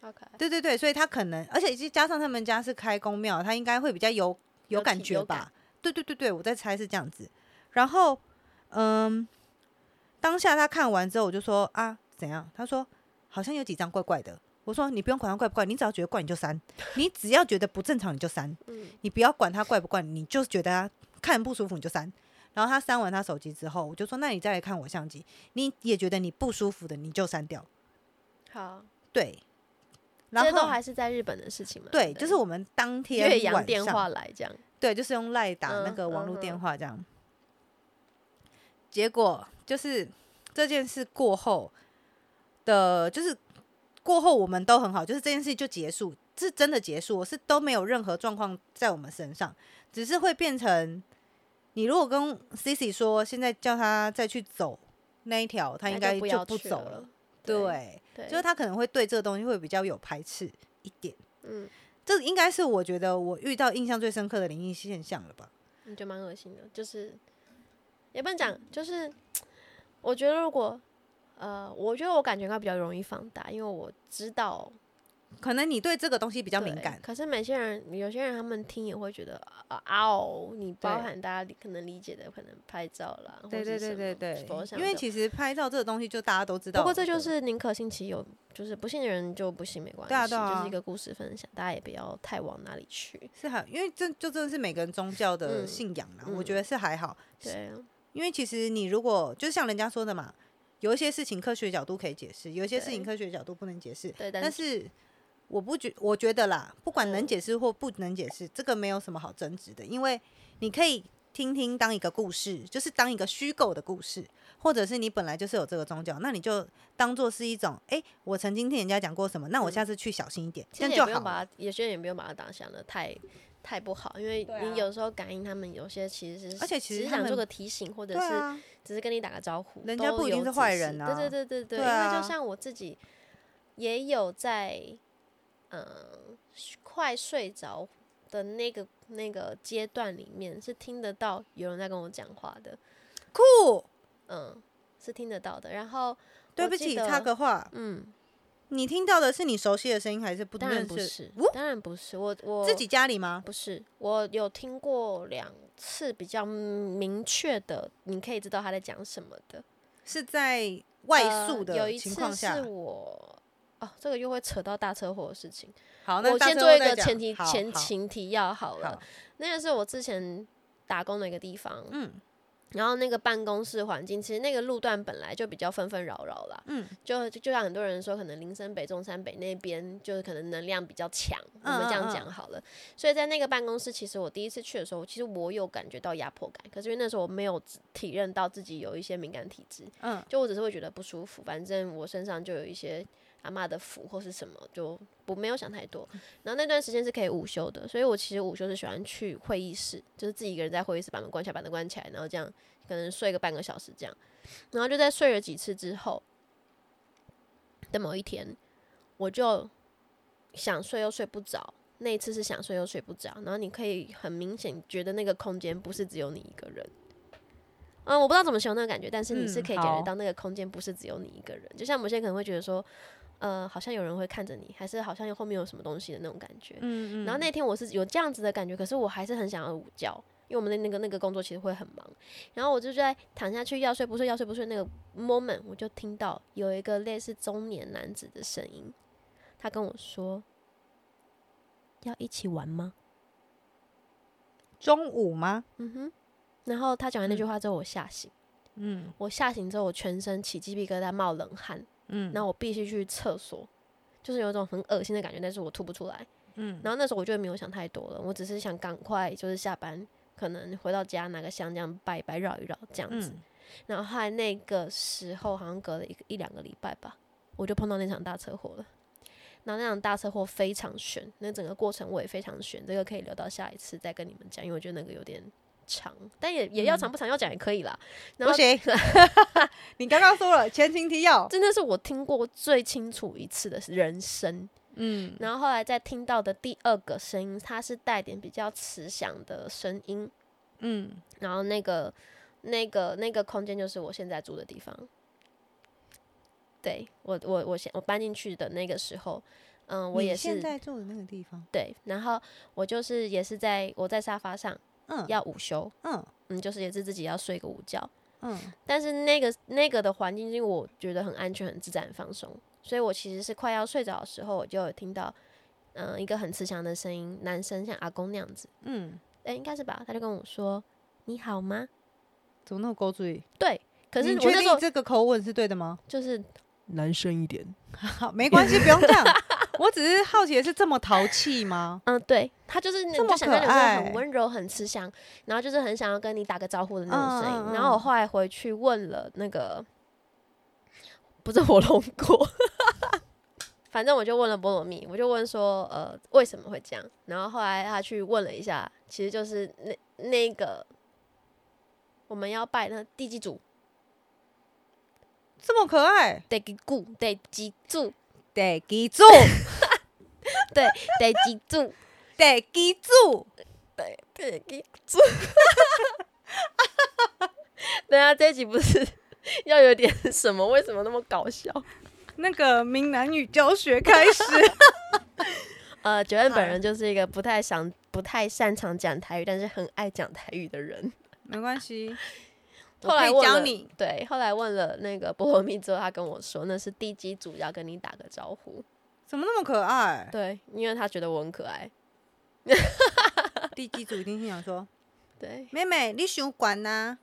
，OK，对对对，所以他可能，而且加上他们家是开公庙，他应该会比较有有有感觉吧？对对对对，我在猜是这样子。然后，嗯，当下他看完之后，我就说啊，怎样？他说好像有几张怪怪的。我说你不用管他怪不怪，你只要觉得怪你就删，你只要觉得不正常 你就删，嗯你不要管他怪不怪，你就觉得他看不舒服你就删。然后他删完他手机之后，我就说那你再来看我相机，你也觉得你不舒服的你就删掉。好，对，然这都后还是在日本的事情嘛？对，就是我们当天岳阳晚电上话来这样。对，就是用赖打那嗯个网络电话这样。结果就是这件事过后的，就是过后我们都很好，就是这件事就结束，是真的结束，是都没有任何状况在我们身上，只是会变成你如果跟 Cici 说现在叫他再去走那一条，他应该就不走了。了。对，对，就是他可能会对这个东西会比较有排斥一点。嗯，这应该是我觉得我遇到印象最深刻的灵异现象了吧？你就蛮恶心的，就是也不能讲，就是我觉得如果呃，我觉得我感觉应该比较容易放大，因为我知道可能你对这个东西比比较敏感，可是每些人，有些人他们听也会觉得啊啊哦，你包含大家可能理解的，可能拍照啦，对对对对对因为其实拍照这个东西就大家都知道。不过这就是宁可信其有，就是不信的人就不信没关系，对啊对啊就是一个故事分享，大家也不要太往哪里去。是很，因为这就真的是每个人宗教的嗯信仰啦，嗯我觉得是还好。对啊，因为其实你如果就像人家说的嘛，有一些事情科学角度可以解释，有一些事情科学角度不能解释。对，但但是我不觉，我觉得啦，不管能嗯。解释或不能解释，这个没有什么好争执的，因为你可以听听当一个故事，就是当一个虚构的故事，或者是你本来就是有这个宗教，那你就当做是一种，哎、我曾经听人家讲过什么，那我嗯。下次去小心一点，这样就好有些人也不用把它当想的太太不好，因为你有时候感应他们有些其实是，而且其实想做个提醒，或者是只是跟你打个招呼，人家不一定是坏人啊。对对对对对，对因为啊。就像我自己也有在嗯、快睡着的那个那个阶段里面，是听得到有人在跟我讲话的，酷。嗯，是听得到的。然后对不起，插个话，嗯，你听到的是你熟悉的声音，还是不当然？不是哦，当然不是，我我自己家里吗？不是，我有听过两次比较明确的，你可以知道他在讲什么的。是在外呃宿的有一次情况下是。我哦，这个又会扯到大车祸的事情。好，那我先做一个前提前情提要好了好，那个是我之前打工的一个地方，嗯。然后那个办公室环境，其实那个路段本来就比较纷纷扰扰啦，嗯。就就就像很多人说，可能林森北、中山北那边就是可能能量比较强，我嗯们这样嗯讲好了。所以在那个办公室，其实我第一次去的时候，其实我有感觉到压迫感，可是因为那时候我没有体认到自己有一些敏感体质，嗯。就我只是会觉得不舒服，反正我身上就有一些阿妈的福或是什么，就不没有想太多。然后那段时间是可以午休的，所以我其实午休是喜欢去会议室，就是自己一个人在会议室把门关起来，把门关起来，然后这样可能睡个半个小时这样。然后就在睡了几次之后的某一天，我就想睡又睡不着。那一次是想睡又睡不着，然后你可以很明显觉得那个空间不是只有你一个人。嗯，我不知道怎么形容那个感觉，但是你是嗯可以感觉到那个空间不是只有你一个人。就像某些人可能会觉得说，呃，好像有人会看着你，还是好像后面有什么东西的那种感觉。嗯嗯然后那天我是有这样子的感觉，可是我还是很想要午觉，因为我们的那个那个工作其实会很忙。然后我就在躺下去要睡不睡要睡不睡那个 moment，我就听到有一个类似中年男子的声音，他跟我说：“要一起玩吗中午吗？？”嗯哼。然后他讲完那句嗯话之后，我吓醒。嗯我吓醒之后，我全身起鸡皮疙瘩，冒冷汗，嗯然后我必须去厕所，就是有一种很恶心的感觉，但是我吐不出来。嗯然后那时候我就没有想太多了，我只是想赶快就是下班，可能回到家拿个香这样拜一拜绕一绕这样子。嗯然后后来那个时候好像隔了一个一两个礼拜吧，我就碰到那场大车祸了。然后那场大车祸非常悬，那整个过程我也非常悬，这个可以留到下一次再跟你们讲，因为我觉得那个有点长，但也也要长不长要讲也可以啦。然后不行，你刚刚说了前情提要。真的是我听过最清楚一次的人声。嗯然后后来再听到的第二个声音，它是带点比较慈祥的声音，嗯，然后那个那个那个空间就是我现在住的地方。对我我我现我搬进去的那个时候，嗯，我你也是现在住的那个地方，对，然后我就是也是在我在沙发上嗯要午休，嗯嗯，就是也是自己要睡个午觉，嗯但是那个那个的环境，因为我觉得很安全、很自在、很放松，所以我其实是快要睡着的时候，我就有听到，嗯、一个很慈祥的声音，男生像阿公那样子，嗯，哎、应该是吧？他就跟我说：“你好吗怎么那么勾注意？？”对，可是你确我那时候定这个口吻是对的吗？就是男生一点，好，没关系，不用这样。我只是好奇的是，这么淘气吗？嗯，对他就是那就想象有个可爱很温柔、很慈祥，然后就是很想要跟你打个招呼的那种声音。嗯嗯嗯然后我后来回去问了那个，不是火龙果，反正我就问了菠萝蜜，我就问说，呃，为什么会这样？然后后来他去问了一下，其实就是那那个我们要拜那地基主，这么可爱，得给顾，得记住，得记住，对，得记住，得记住。对，得记住。等一下这一集不是 要有点什么？为什么那么搞笑？那个闽南语教学开始，呃，九恩本人就是一个不太想、不太擅长讲台语，但是很爱讲台语的人。没关系，我后来教你。对，后来问了那个菠萝蜜之后，他跟我说那是地基主要跟你打个招呼。怎么那么可爱？对，因为他觉得我很可爱。地基主一定心想说 对：“，妹妹，你想管呐？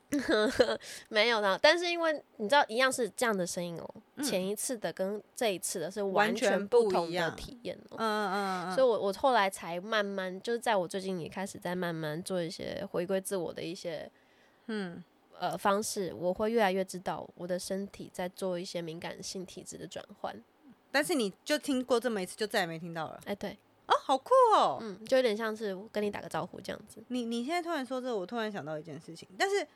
没有呢，但是因为你知道，一样是这样的声音哦、嗯前一次的跟这一次的是完完全全不同的不一样体验哦、嗯嗯嗯所以我我后来才慢慢，就是在我最近也开始在慢慢做一些回归自我的一些嗯，呃方式，我会越来越知道我的身体在做一些敏感性体质的转换。但是你就听过这么一次，就再也没听到了。哎、对，哦，好酷哦！嗯，就有点像是跟你打个招呼这样子。你你现在突然说这个，我突然想到一件事情，但是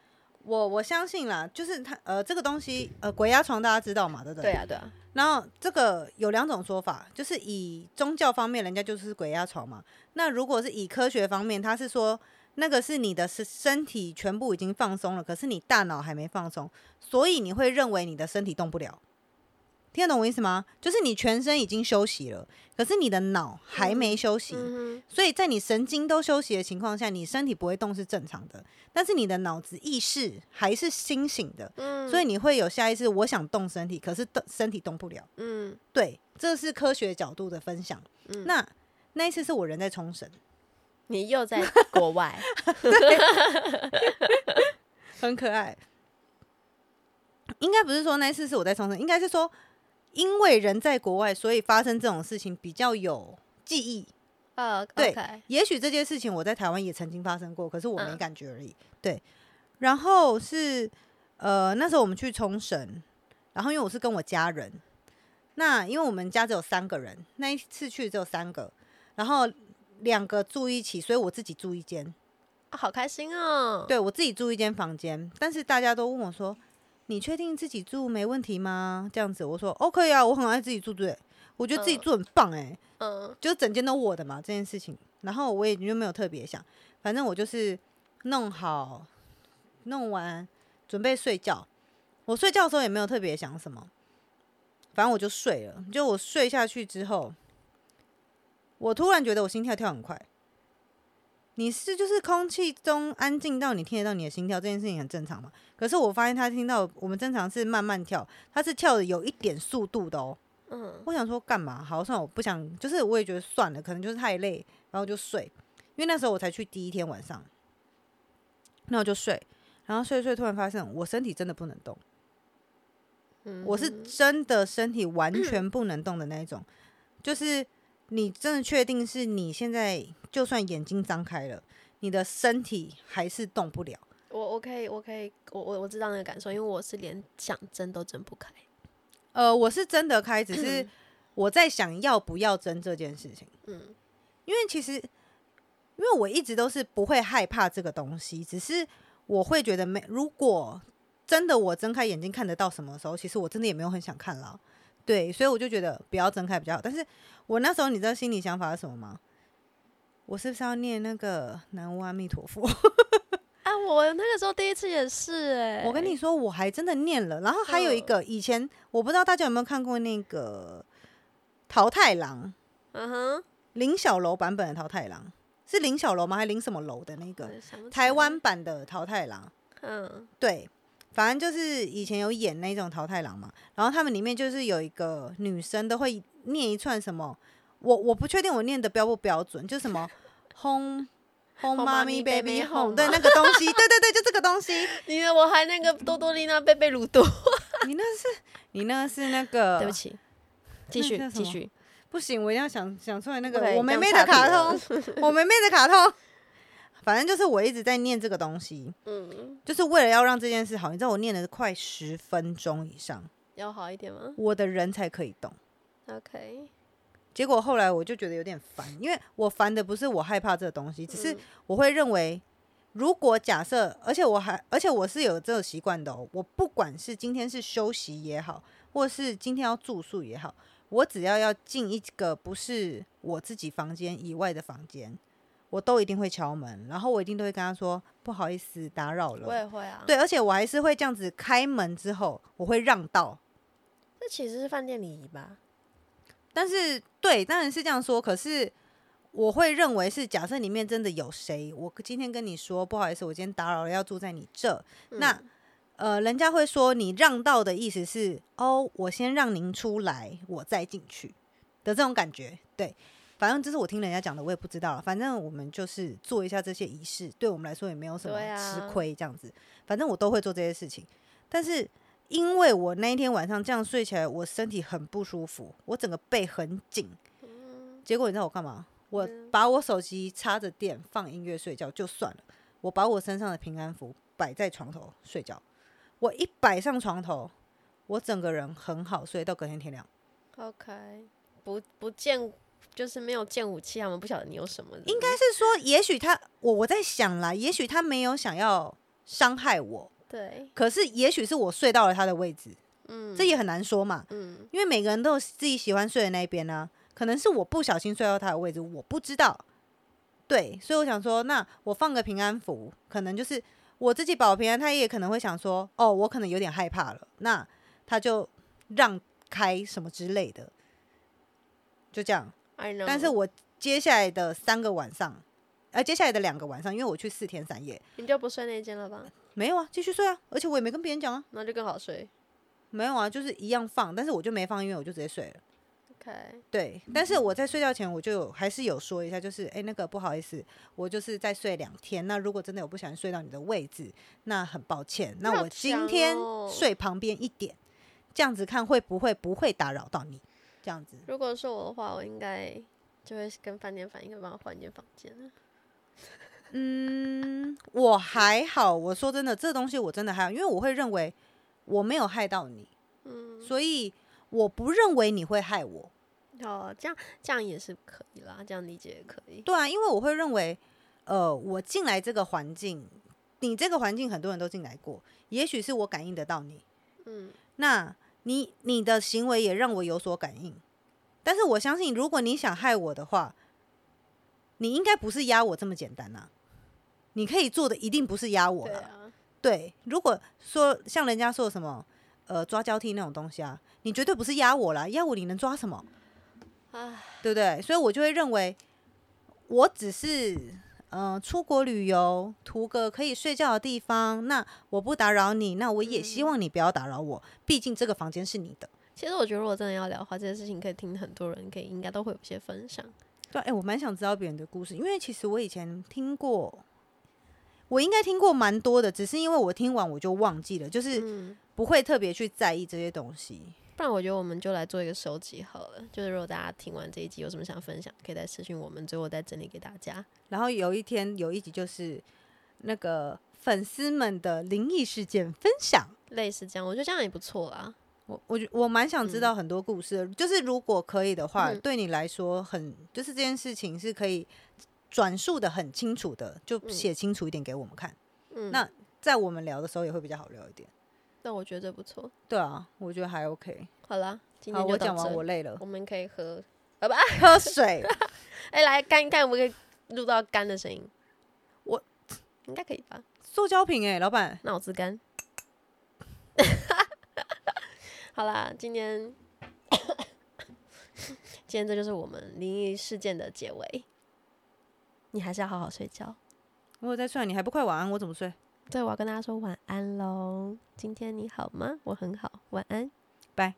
我我相信啦，就是它呃这个东西呃鬼压床大家知道嘛，对不对？对啊，对啊，然后这个有两种说法，就是以宗教方面，人家就是鬼压床嘛。那如果是以科学方面，他是说那个是你的身身体全部已经放松了，可是你大脑还没放松，所以你会认为你的身体动不了。听得懂我意思吗？就是你全身已经休息了，可是你的脑还没休息。嗯所以在你神经都休息的情况下，你身体不会动是正常的，但是你的脑子意识还是清醒的，嗯，所以你会有下意识，我想动身体，可是动身体动不了。嗯对，这是科学角度的分享。嗯那那一次是我人在冲绳，你又在国外，很可爱。应该不是说那一次是我在冲绳，应该是说因为人在国外，所以发生这种事情比较有记忆。呃，对也许这件事情我在台湾也曾经发生过，可是我没嗯感觉而已。对，然后是呃那时候我们去冲绳，然后因为我是跟我家人，那因为我们家只有三个人，那一次去只有三个，然后两个住一起，所以我自己住一间，啊好开心哦。对我自己住一间房间，但是大家都问我说。你确定自己住没问题吗？这样子，我说哦可以啊，我很爱自己住，对，我觉得自己嗯住很棒哎、嗯就是整间都我的嘛这件事情，然后我也就没有特别想，反正我就是弄好弄完准备睡觉，我睡觉的时候也没有特别想什么，反正我就睡了。就我睡下去之后，我突然觉得我心跳跳很快。你是就是空气中安静到你听得到你的心跳这件事情很正常嘛？可是我发现他听到我们正常是慢慢跳，他是跳的有一点速度的哦。嗯我想说干嘛？好，算了，我不想，就是我也觉得算了，可能就是太累，然后就睡。因为那时候我才去第一天晚上，那我就睡，然后睡睡，突然发现我身体真的不能动，嗯，我是真的身体完全不能动的那一种，就是你真的确定是你现在就算眼睛张开了，你的身体还是动不了。我我可以我可以我我我知道那个感受，因为我是连想睁都睁不开。呃，我是睁得开，只是 我在想要不要睁这件事情。嗯因为其实，因为我一直都是不会害怕这个东西，只是我会觉得没，如果真的我睁开眼睛看得到什么时候，其实我真的也没有很想看了。对，所以我就觉得不要睁开比较好。但是我那时候你知道心里想法是什么吗？我是不是要念那个南无阿弥陀佛？啊，我那个时候第一次也是哎、我跟你说，我还真的念了。然后还有一个，以前我不知道大家有没有看过那个《桃太郎》嗯哼，林小楼版本的《桃太郎》，是林小楼吗？还是林什么楼的那个台，湾版的《桃太郎》？嗯对，反正就是以前有演那种桃太郎嘛，然后他们里面就是有一个女生都会念一串什么，我我不确定我念的标不标准，就什么 home home Home mommy mommy, baby home，home 对那个东西，对对对，就这个东西。你的我还那个多多丽娜贝贝鲁多，你那是你那是那个，对不起，继续继续，不行，我一定要想想出来那个我妹妹的卡通，我妹妹的卡通。反正就是我一直在念这个东西，嗯，就是为了要让这件事好。你知道我念了快十分钟以上，要好一点吗我的人才可以动。？OK，结果后来我就觉得有点烦，因为我烦的不是我害怕这个东西，只是嗯我会认为，如果假设，而且我还，而且我是有这个习惯的哦。我不管是今天是休息也好，或是今天要住宿也好，我只要要进一个不是我自己房间以外的房间，我都一定会敲门，然后我一定都会跟他说不好意思打扰了我。也会啊。，对，而且我还是会这样子开门之后，我会让道。这其实是饭店礼仪吧？但是对，当然是这样说。可是我会认为是，假设里面真的有谁，我今天跟你说不好意思，我今天打扰了，要住在你这，那嗯呃，人家会说你让道的意思是，哦，我先让您出来，我再进去的这种感觉。对，反正这是我听人家讲的，我也不知道了。反正我们就是做一下这些仪式，对我们来说也没有什么吃亏，这样子。反正我都会做这些事情，但是。因为我那一天晚上这样睡起来，我身体很不舒服，我整个背很紧。结果你知道我干嘛？我嗯把我手机插着电放音乐睡觉就算了，我把我身上的平安符摆在床头睡觉。我一摆上床头，我整个人很好睡到隔天天亮。OK，不不见就是没有见武器，他们不晓得你有什么。应该是说，也许他我我在想啦，也许他没有想要伤害我，对，可是也许是我睡到了他的位置，嗯，这也很难说嘛。嗯因为每个人都有自己喜欢睡的那一边呢、可能是我不小心睡到他的位置，我不知道。对，所以我想说，那我放个平安符，可能就是我自己保平安，他也可能会想说，哦，我可能有点害怕了，那他就让开什么之类的，就这样。，I know。但是我接下来的三个晚上，呃，接下来的两个晚上，因为我去四天三夜，你就不睡那间了吧？没有啊，继续睡啊，而且我也没跟别人讲啊，那就更好睡。没有啊，就是一样放，但是我就没放音乐，我就直接睡了。OK，对，但是我在睡觉前我就有还是有说一下，就是哎、诶那个不好意思，我就是再睡两天。那如果真的有不小心睡到你的位置，那很抱歉。那我今天哦睡旁边一点，这样子看会不会不会打扰到你？这样子，如果是我的话，我应该就会跟饭店反映，帮我换一间房间了。嗯，我还好。我说真的，这东西我真的还好，因为我会认为我没有害到你，嗯，所以我不认为你会害我。哦，这样这样也是可以啦，这样理解也可以。对啊，因为我会认为，呃，我进来这个环境，你这个环境很多人都进来过，也许是我感应得到你，嗯，那你你的行为也让我有所感应，但是我相信，如果你想害我的话，你应该不是压我这么简单呐、你可以做的一定不是压我了。对啊，对，如果说像人家说什么，呃，抓交替那种东西啊，你绝对不是压我了，压我你能抓什么？唉，对不对？所以我就会认为，我只是嗯、呃出国旅游，图个可以睡觉的地方，那我不打扰你，那我也希望你不要打扰我，毕竟这个房间是你的。其实我觉得，如果真的要聊的话，这件事情可以听很多人，可以应该都会有一些分享。对，哎、我蛮想知道别人的故事，因为其实我以前听过，我应该听过蛮多的，只是因为我听完我就忘记了，就是嗯，不会特别去在意这些东西。不然我觉得我们就来做一个收集好了。就是如果大家听完这一集有什么想分享，可以再私信我们，最后再整理给大家。然后有一天有一集就是那个粉丝们的灵异事件分享。类似这样，我觉得这样也不错啦。我我觉我蛮想知道很多故事的，就是如果可以的话，嗯对你来说很就是这件事情是可以转述的很清楚的，就嗯写清楚一点给我们看。嗯，那在我们聊的时候也会比较好聊一点。那我觉得不错。对啊，我觉得还 OK。好啦，今好，天我讲完我累了我，们可以喝。喝水。哎、来干一干，我们可以录到干的声音。我应该可以吧？塑胶瓶哎，老板。脑子干。好啦，今天今天这就是我们灵异事件的结尾。你还是要好好睡觉。我有在睡，你还不快晚安？我怎么睡？对，我要跟大家说晚安喽。今天你好吗？我很好，晚安，拜。